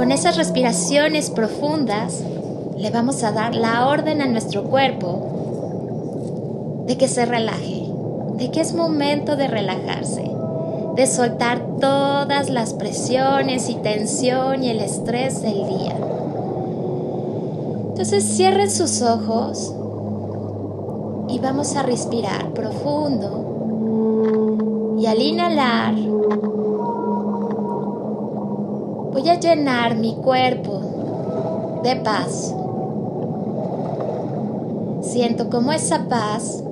con esas respiraciones profundas, le vamos a dar la orden a nuestro cuerpo de que se relaje, de que es momento de relajarse, de soltar todas las presiones y tensión y el estrés del día. Entonces cierren sus ojos y vamos a respirar profundo. Y al inhalar, voy a llenar mi cuerpo de paz. Siento como esa paz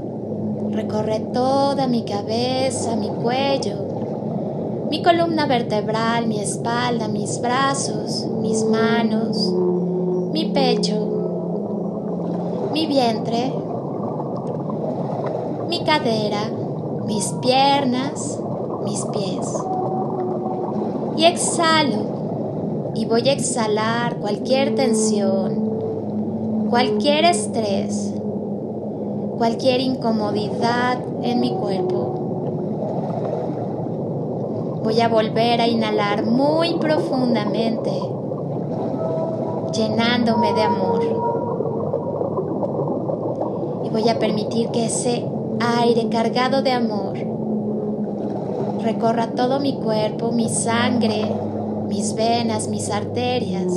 recorre toda mi cabeza, mi cuello, mi columna vertebral, mi espalda, mis brazos, mis manos, mi pecho, mi vientre mi cadera, mis piernas, mis pies. Y exhalo y voy a exhalar cualquier tensión, cualquier estrés, cualquier incomodidad en mi cuerpo. Voy a volver a inhalar muy profundamente, llenándome de amor. Y voy a permitir que ese aire cargado de amor recorra todo mi cuerpo, mi sangre, mis venas, mis arterias,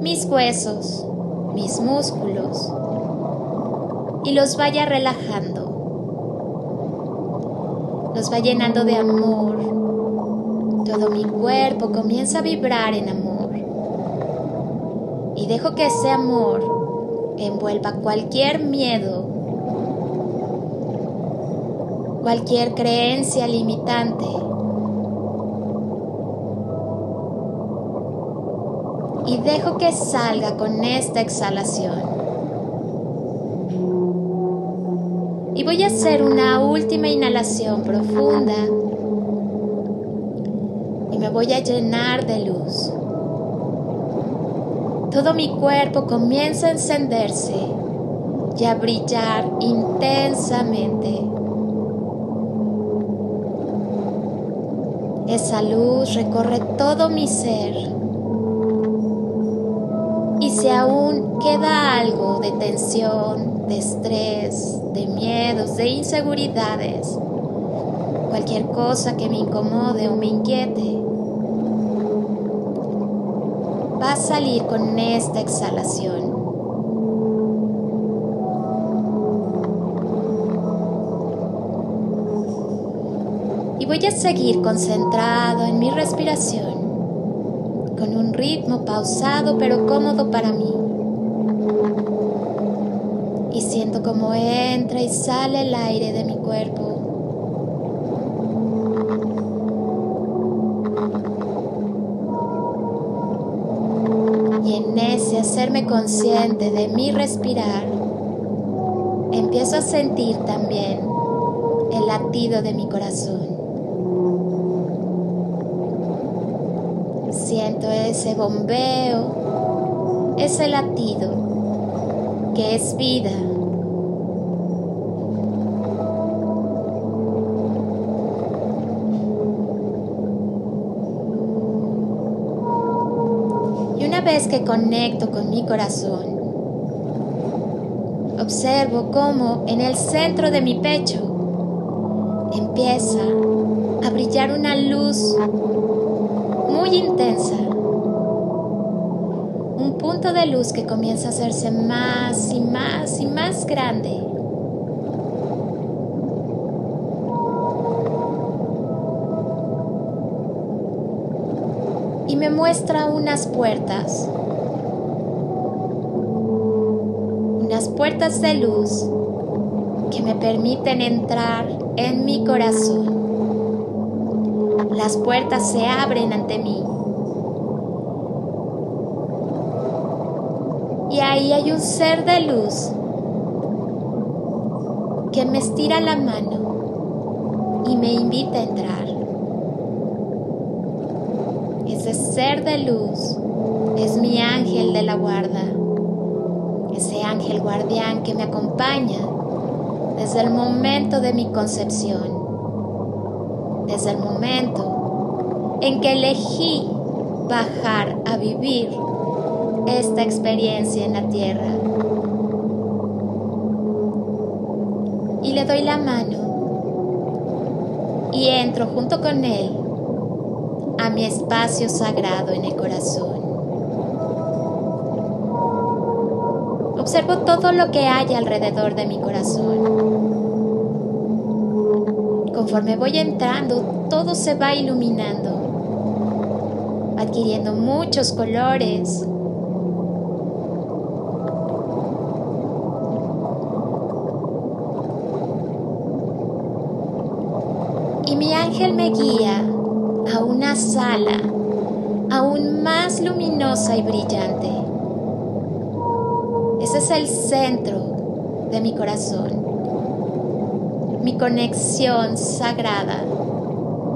mis huesos, mis músculos y los vaya relajando. Los va llenando de amor. Todo mi cuerpo comienza a vibrar en amor. Y dejo que ese amor envuelva cualquier miedo cualquier creencia limitante. Y dejo que salga con esta exhalación. Y voy a hacer una última inhalación profunda. Y me voy a llenar de luz. Todo mi cuerpo comienza a encenderse y a brillar intensamente. Esa luz recorre todo mi ser. Y aún queda algo de tensión, de estrés, de miedos, de inseguridades, cualquier cosa que me incomode o me inquiete, va a salir con esta exhalación. voy a seguir concentrado en mi respiración, con un ritmo pausado pero cómodo para mí. Y siento como entra y sale el aire de mi cuerpo. Y en ese hacerme consciente de mi respirar, empiezo a sentir también el latido de mi corazón. Siento ese bombeo, ese latido que es vida. Y una vez que conecto con mi corazón, observo cómo en el centro de mi pecho empieza a brillar una luz muy intensa. Un punto de luz que comienza a hacerse más y más y más grande. Y me muestra unas puertas. Unas puertas de luz que me permiten entrar en mi corazón las puertas se abren ante mí. Y ahí hay un ser de luz que me estira la mano y me invita a entrar. Ese ser de luz es mi ángel de la guarda, ese ángel guardián que me acompaña desde el momento de mi concepción desde el momento en que elegí bajar a vivir esta experiencia en la tierra. Y le doy la mano y entro junto con él a mi espacio sagrado en el corazón. Observo todo lo que hay alrededor de mi corazón. Conforme voy entrando, todo se va iluminando, adquiriendo muchos colores. Y mi ángel me guía a una sala aún más luminosa y brillante. Ese es el centro de mi corazón mi conexión sagrada,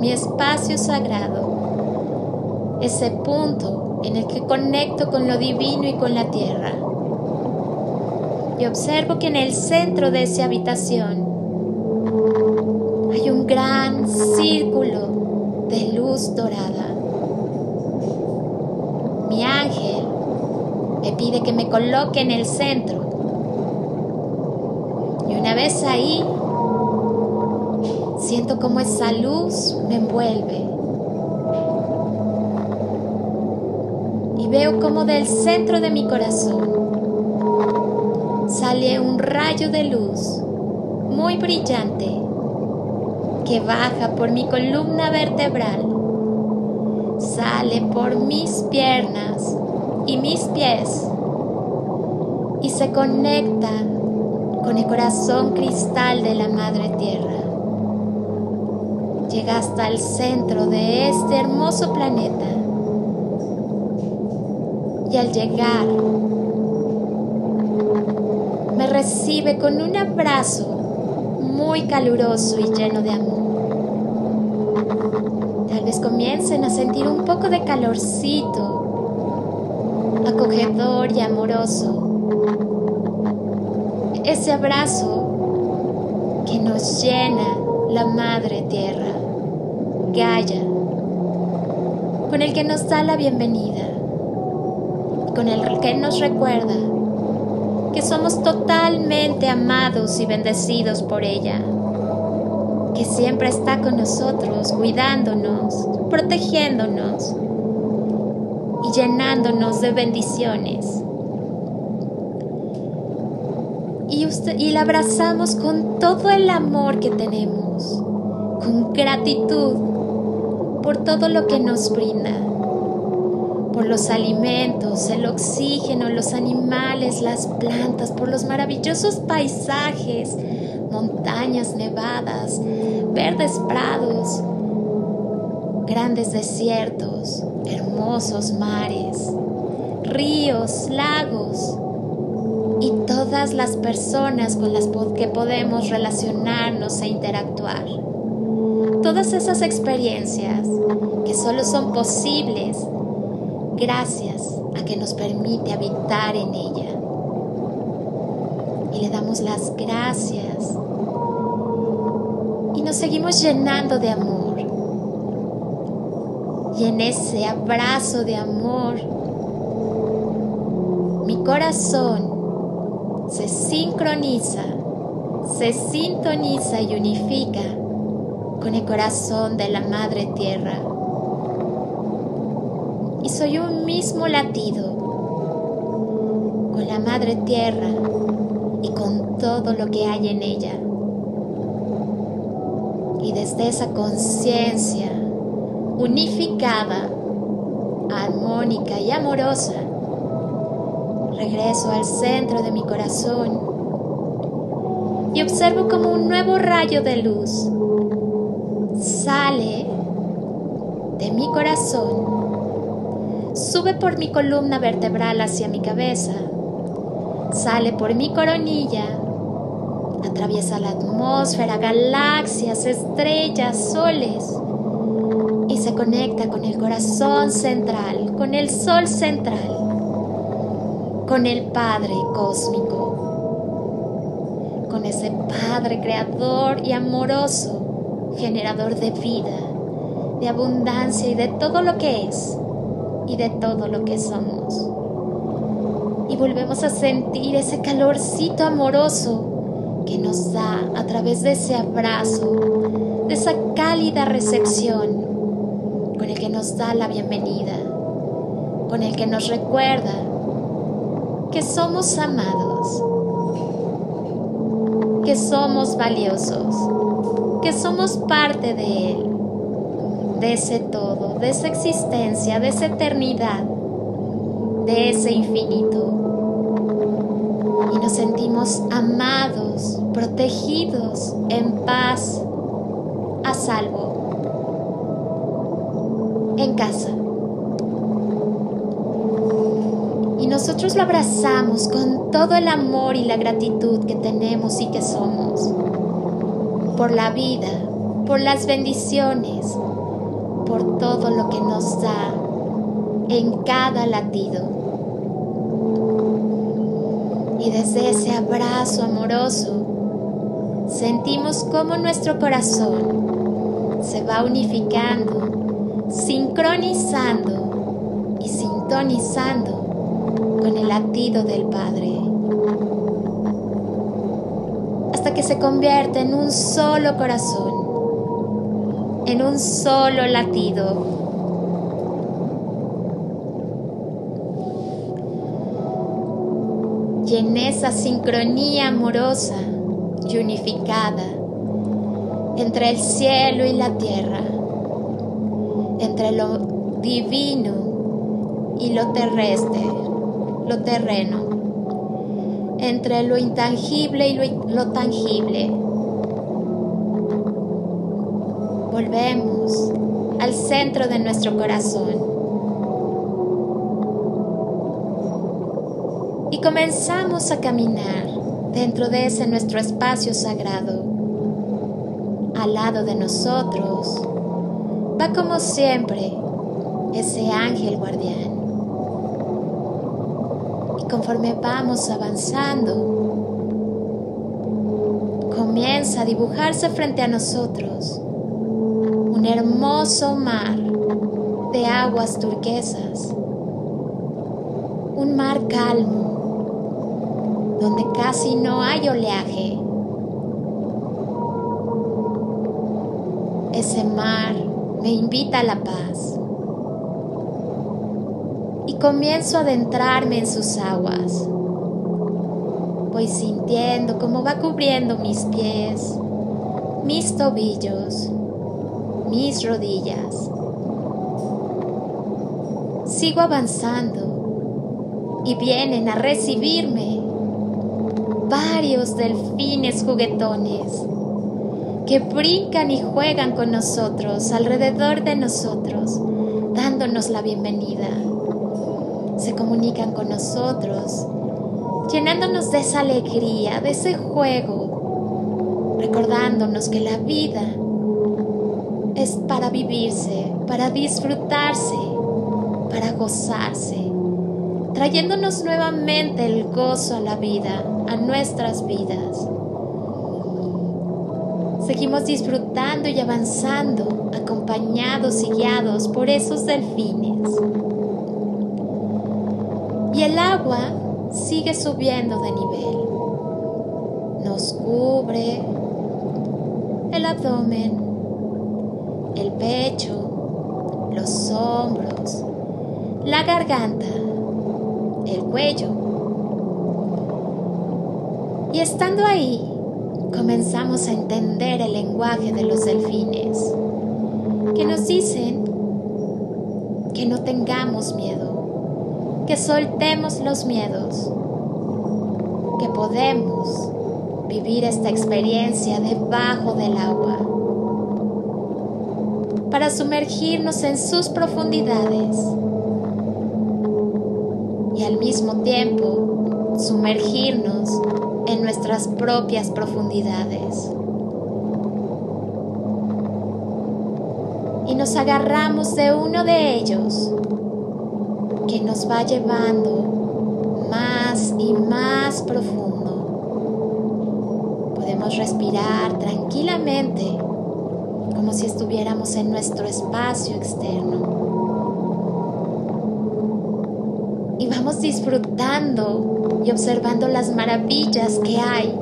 mi espacio sagrado, ese punto en el que conecto con lo divino y con la tierra. Y observo que en el centro de esa habitación hay un gran círculo de luz dorada. Mi ángel me pide que me coloque en el centro. Y una vez ahí, Siento como esa luz me envuelve. Y veo como del centro de mi corazón sale un rayo de luz muy brillante que baja por mi columna vertebral, sale por mis piernas y mis pies y se conecta con el corazón cristal de la Madre Tierra llega hasta el centro de este hermoso planeta. Y al llegar, me recibe con un abrazo muy caluroso y lleno de amor. Tal vez comiencen a sentir un poco de calorcito, acogedor y amoroso. Ese abrazo que nos llena la Madre Tierra. Gaia, con el que nos da la bienvenida, con el que nos recuerda que somos totalmente amados y bendecidos por ella, que siempre está con nosotros, cuidándonos, protegiéndonos y llenándonos de bendiciones. Y, y la abrazamos con todo el amor que tenemos, con gratitud por todo lo que nos brinda, por los alimentos, el oxígeno, los animales, las plantas, por los maravillosos paisajes, montañas nevadas, verdes prados, grandes desiertos, hermosos mares, ríos, lagos y todas las personas con las que podemos relacionarnos e interactuar todas esas experiencias que solo son posibles gracias a que nos permite habitar en ella. Y le damos las gracias y nos seguimos llenando de amor. Y en ese abrazo de amor, mi corazón se sincroniza, se sintoniza y unifica con el corazón de la Madre Tierra. Y soy un mismo latido con la Madre Tierra y con todo lo que hay en ella. Y desde esa conciencia unificada, armónica y amorosa, regreso al centro de mi corazón y observo como un nuevo rayo de luz sale de mi corazón, sube por mi columna vertebral hacia mi cabeza, sale por mi coronilla, atraviesa la atmósfera, galaxias, estrellas, soles y se conecta con el corazón central, con el sol central, con el Padre cósmico, con ese Padre creador y amoroso generador de vida, de abundancia y de todo lo que es y de todo lo que somos. Y volvemos a sentir ese calorcito amoroso que nos da a través de ese abrazo, de esa cálida recepción con el que nos da la bienvenida, con el que nos recuerda que somos amados, que somos valiosos, que somos parte de Él, de ese todo, de esa existencia, de esa eternidad, de ese infinito. Y nos sentimos amados, protegidos, en paz, a salvo, en casa. Y nosotros lo abrazamos con todo el amor y la gratitud que tenemos y que somos por la vida, por las bendiciones, por todo lo que nos da en cada latido. Y desde ese abrazo amoroso, sentimos cómo nuestro corazón se va unificando, sincronizando y sintonizando con el latido del Padre que se convierte en un solo corazón, en un solo latido. Y en esa sincronía amorosa y unificada entre el cielo y la tierra, entre lo divino y lo terrestre, lo terreno entre lo intangible y lo, tangible. Volvemos al centro de nuestro corazón. Y comenzamos a caminar dentro de ese nuestro espacio sagrado. Al lado de nosotros va como siempre ese ángel guardián conforme vamos avanzando, comienza a dibujarse frente a nosotros un hermoso mar de aguas turquesas, un mar calmo, donde casi no hay oleaje. Ese mar me invita a la paz comienzo a adentrarme en sus aguas. Voy sintiendo cómo va cubriendo mis pies, mis tobillos, mis rodillas. Sigo avanzando y vienen a recibirme varios delfines juguetones que brincan y juegan con nosotros, alrededor de nosotros, dándonos la bienvenida se comunican con nosotros, llenándonos de esa alegría, de ese juego, recordándonos que la vida es para vivirse, para disfrutarse, para gozarse, trayéndonos nuevamente el gozo a la vida, a nuestras vidas. Seguimos disfrutando y avanzando, acompañados y guiados por esos delfines agua sigue subiendo de nivel. Nos cubre el abdomen, el pecho, los hombros, la garganta, el cuello. Y estando ahí, comenzamos a entender el lenguaje de los delfines, que nos dicen que no tengamos miedo que soltemos los miedos, que podemos vivir esta experiencia debajo del agua, para sumergirnos en sus profundidades y al mismo tiempo sumergirnos en nuestras propias profundidades. Y nos agarramos de uno de ellos que nos va llevando más y más profundo. Podemos respirar tranquilamente como si estuviéramos en nuestro espacio externo. y vamos disfrutando y observando las maravillas que hay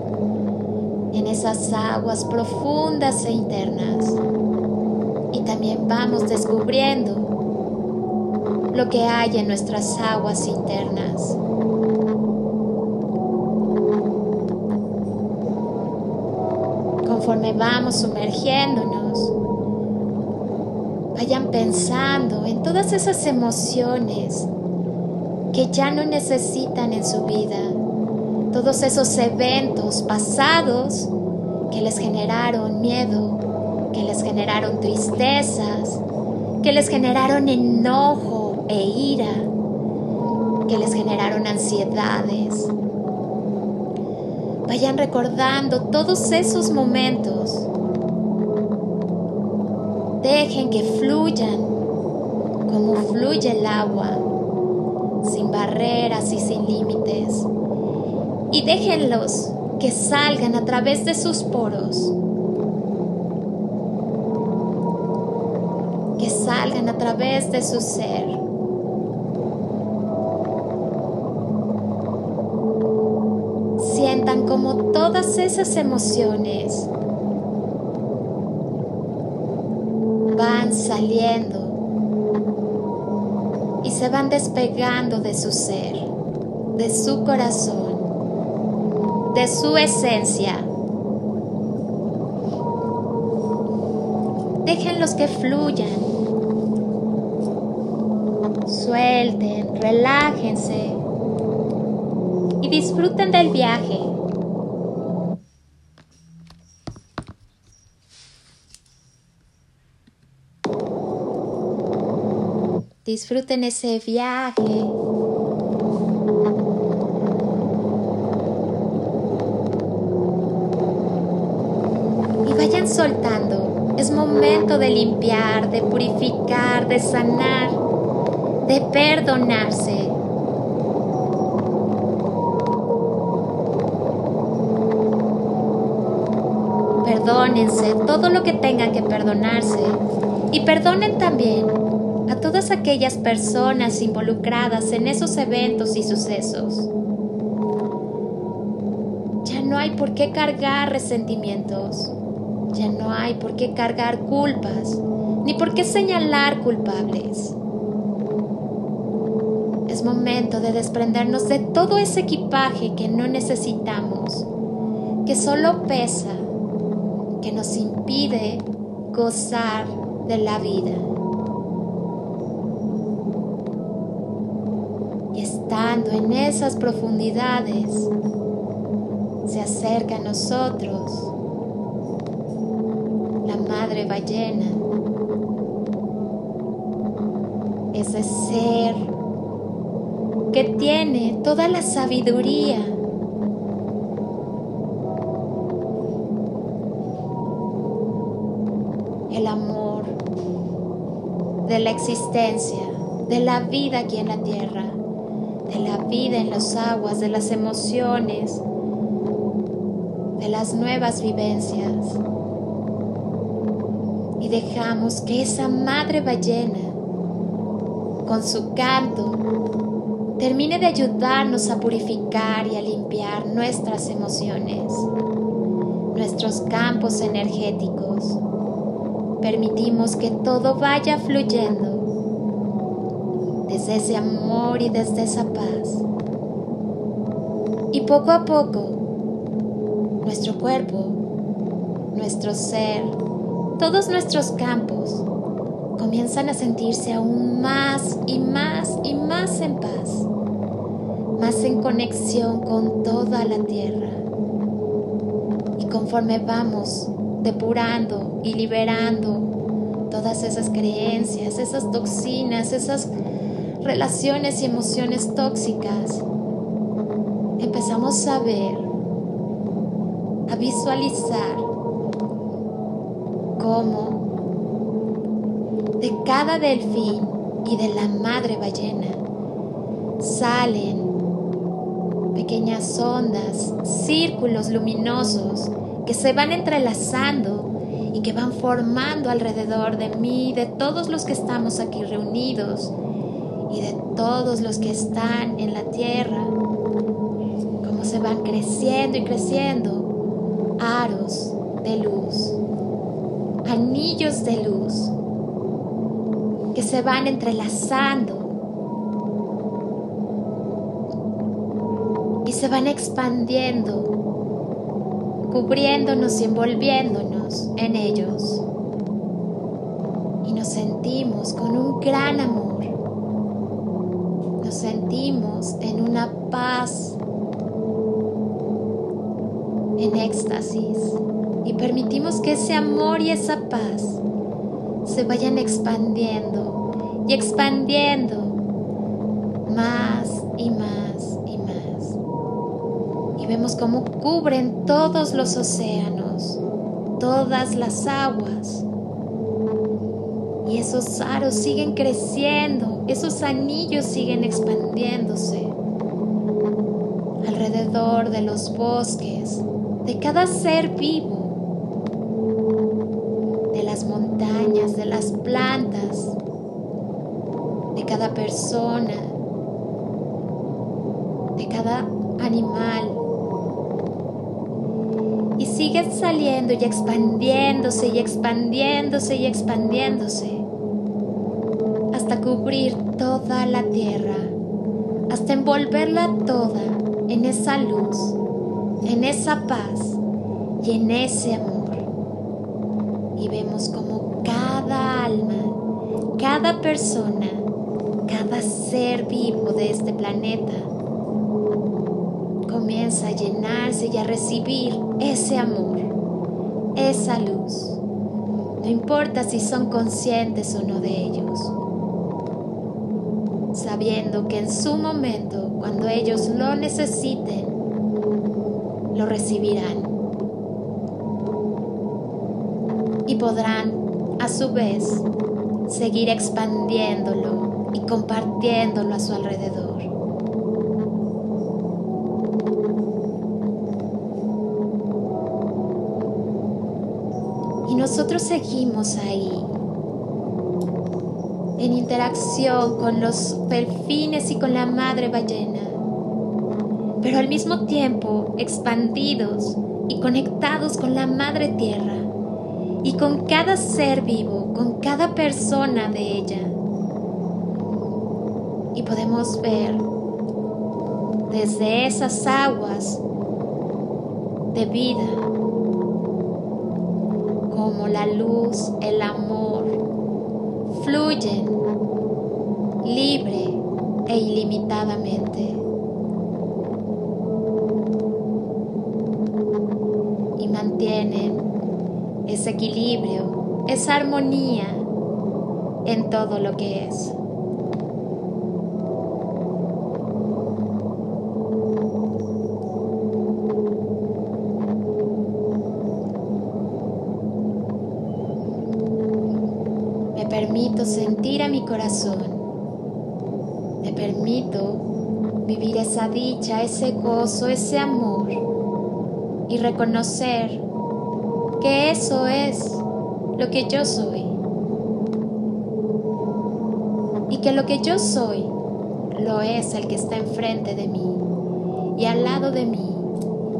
en esas aguas profundas e internas. Y también vamos descubriendo lo que hay en nuestras aguas internas. Conforme vamos sumergiéndonos, vayan pensando en todas esas emociones que ya no necesitan en su vida, todos esos eventos pasados que les generaron miedo, que les generaron tristezas, que les generaron enojo e ira, que les generaron ansiedades. Vayan recordando todos esos momentos. Dejen que fluyan como fluye el agua, sin barreras y sin límites y déjenlos que salgan a través de sus poros, que salgan a través de su ser. Sientan como todas esas emociones van saliendo y se van despegando de su ser, de su corazón de su esencia. Déjenlos que fluyan. Suelten, relájense y disfruten del viaje. Disfruten ese viaje. soltando. Es momento de limpiar, de purificar, de sanar, de perdonarse. Perdónense todo lo que tengan que perdonarse y perdonen también a todas aquellas personas involucradas en esos eventos y sucesos. Ya no hay por qué cargar resentimientos. Ya no hay por qué cargar culpas, ni por qué señalar culpables. Es momento de desprendernos de todo ese equipaje que no necesitamos, que solo pesa, que nos impide gozar de la vida. Y estando en esas profundidades, se acerca a nosotros madre ballena, ese ser que tiene toda la sabiduría. El amor de la existencia, de la vida aquí en la tierra, de la vida en las aguas, de las emociones, de las nuevas vivencias y dejamos que esa madre ballena, con su canto, termine de ayudarnos a purificar y a limpiar nuestras emociones, nuestros campos energéticos. Permitimos que todo vaya fluyendo desde ese amor y desde esa paz. Y poco a poco, nuestro cuerpo, nuestro ser, todos nuestros campos comienzan a sentirse aún más y más y más en paz, más en conexión con toda la tierra. Y conforme vamos depurando y liberando todas esas creencias, esas toxinas, esas relaciones y emociones tóxicas, empezamos a ver, a visualizar cómo de cada delfín y de la madre ballena salen pequeñas ondas, círculos luminosos que se van entrelazando y que van formando alrededor de mí, de todos los que estamos aquí reunidos, y de todos los que están en la tierra, cómo se van creciendo y creciendo aros de luz, anillos de luz que se van entrelazando y se van expandiendo, cubriéndonos y envolviéndonos en ellos. Y nos sentimos con un gran amor. Nos sentimos en paz, en éxtasis. Y permitimos que ese amor y esa paz se vayan expandiendo y expandiendo más y más y más. Y vemos cómo cubren todos los océanos, todas las aguas. Y esos aros siguen creciendo, esos anillos siguen expandiéndose de los bosques, de cada ser vivo de las plantas, de cada persona, de cada animal. Y sigue saliendo y expandiéndose y expandiéndose y expandiéndose hasta cubrir toda la tierra, hasta envolverla toda en esa luz, en esa paz y en ese amor. Y vemos como cada alma, cada persona, cada ser vivo de este planeta comienza a llenarse y a recibir ese amor, esa luz. No importa si son conscientes o no de ellos, sabiendo que en su momento, cuando ellos lo necesiten, lo recibirán y podrán a su vez seguir expandiéndolo y compartiéndolo a su alrededor. Y nosotros seguimos ahí, en interacción con los delfines y con la madre ballena, pero al mismo tiempo expandidos y conectados con la madre tierra y con cada ser vivo, con cada persona de ella. Y podemos ver desde esas aguas de vida como la luz, el amor fluyen libre e ilimitadamente. Y mantienen ese equilibrio, esa armonía en todo lo que es. Me permito sentir a mi corazón. Me permito vivir esa dicha, ese gozo, ese amor y reconocer que eso es lo que yo soy. Y que lo que yo soy lo es el que está enfrente de mí y al lado de mí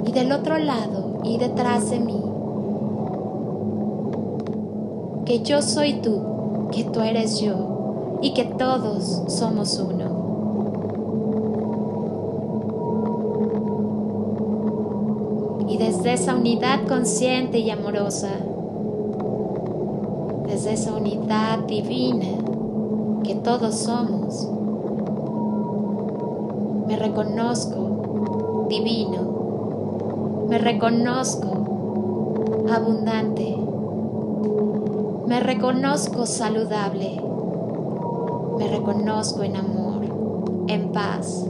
y del otro lado y detrás de mí. Que yo soy tú, que tú eres yo y que todos somos uno. Desde esa unidad consciente y amorosa, desde esa unidad divina que todos somos, me reconozco divino, me reconozco abundante, me reconozco saludable, me reconozco en amor, en paz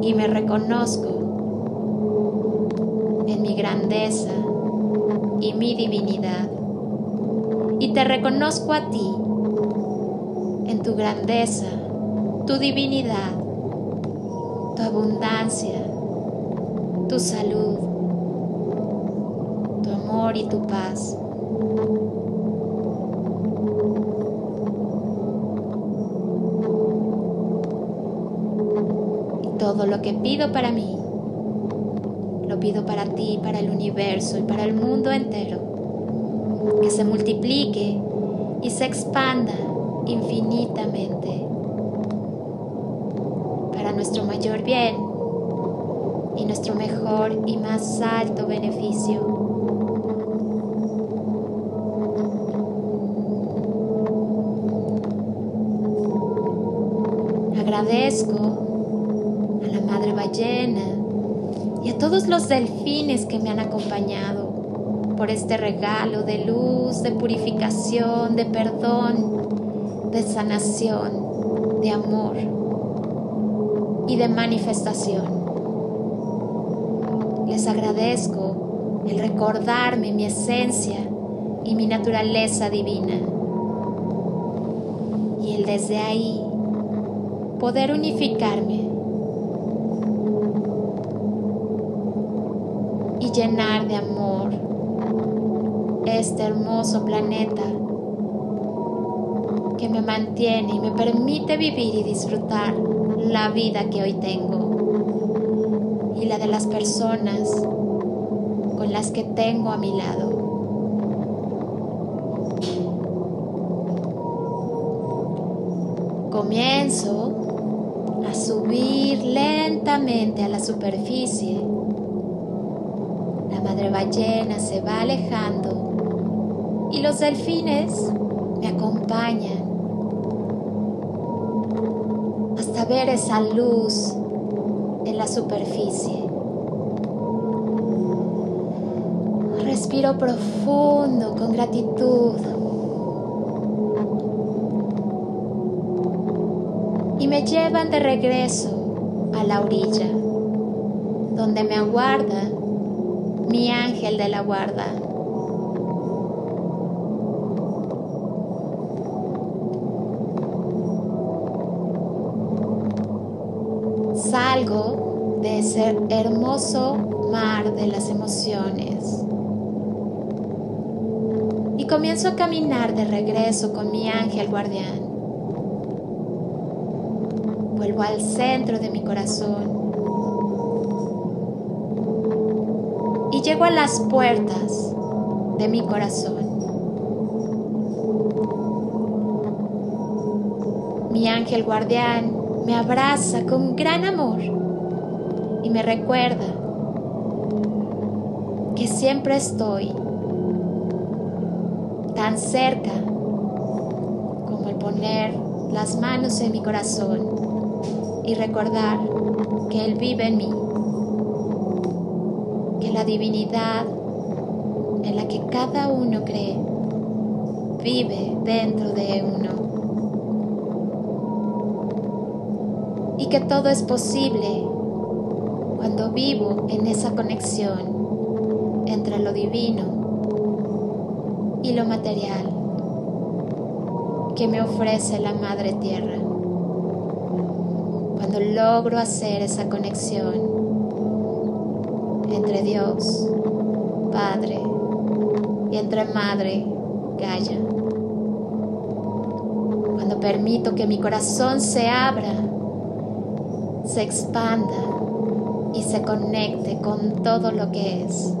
y me reconozco grandeza y mi divinidad. Y te reconozco a ti, en tu grandeza, tu divinidad, tu abundancia, tu salud, tu amor y tu paz. Y todo lo que pido para mí lo pido para ti, para el universo y para el mundo entero. Que se multiplique y se expanda infinitamente para nuestro mayor bien y nuestro mejor y más alto beneficio. Agradezco a la madre ballena todos los delfines que me han acompañado por este regalo de luz, de purificación, de perdón, de sanación, de amor y de manifestación. Les agradezco el recordarme mi esencia y mi naturaleza divina. Y el desde ahí poder unificarme y llenar de amor este hermoso planeta que me mantiene y me permite vivir y disfrutar la vida que hoy tengo y la de las personas con las que tengo a mi lado. Comienzo subir lentamente a la superficie. Ballena se va alejando y los delfines me acompañan hasta ver esa luz en la superficie. Respiro profundo con gratitud y me llevan de regreso a la orilla, donde me aguarda mi ángel de la guarda. Salgo de ese hermoso mar de las emociones. Y comienzo a caminar de regreso con mi ángel guardián. Vuelvo al centro de mi corazón llego a las puertas de mi corazón. Mi ángel guardián me abraza con gran amor y me recuerda que siempre estoy tan cerca como el poner las manos en mi corazón y recordar que Él vive en mí, que la divinidad en la que cada uno cree vive dentro de uno. Y que todo es posible cuando vivo en esa conexión entre lo divino y lo material que me ofrece la Madre Tierra. Cuando logro hacer esa conexión entre Dios, Padre, y entre Madre, Gaia. Cuando permito que mi corazón se abra, se expanda y se conecte con todo lo que es.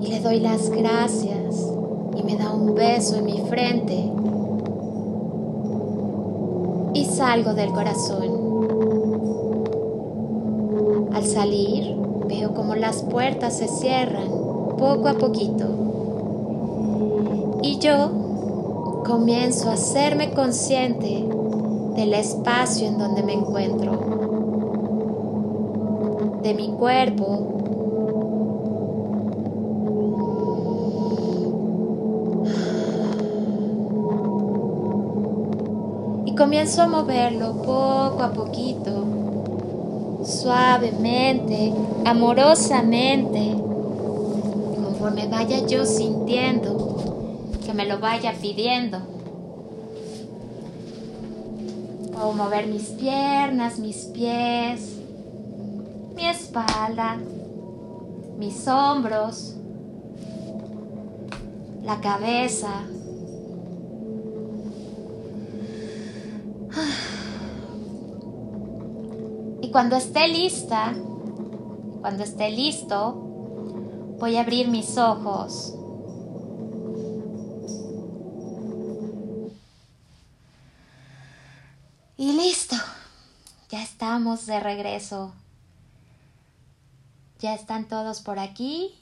Y le doy las gracias y me da un beso en mi frente y salgo del corazón. Al salir veo como las puertas se cierran poco a poquito y yo comienzo a hacerme consciente del espacio en donde me encuentro, de mi cuerpo comienzo a moverlo poco a poquito, suavemente, amorosamente, conforme vaya yo sintiendo que me lo vaya pidiendo. Puedo mover mis piernas, mis pies, mi espalda, mis hombros, la cabeza, cuando esté lista, cuando esté listo, voy a abrir mis ojos. Y listo, ya estamos de regreso. Ya están todos por aquí.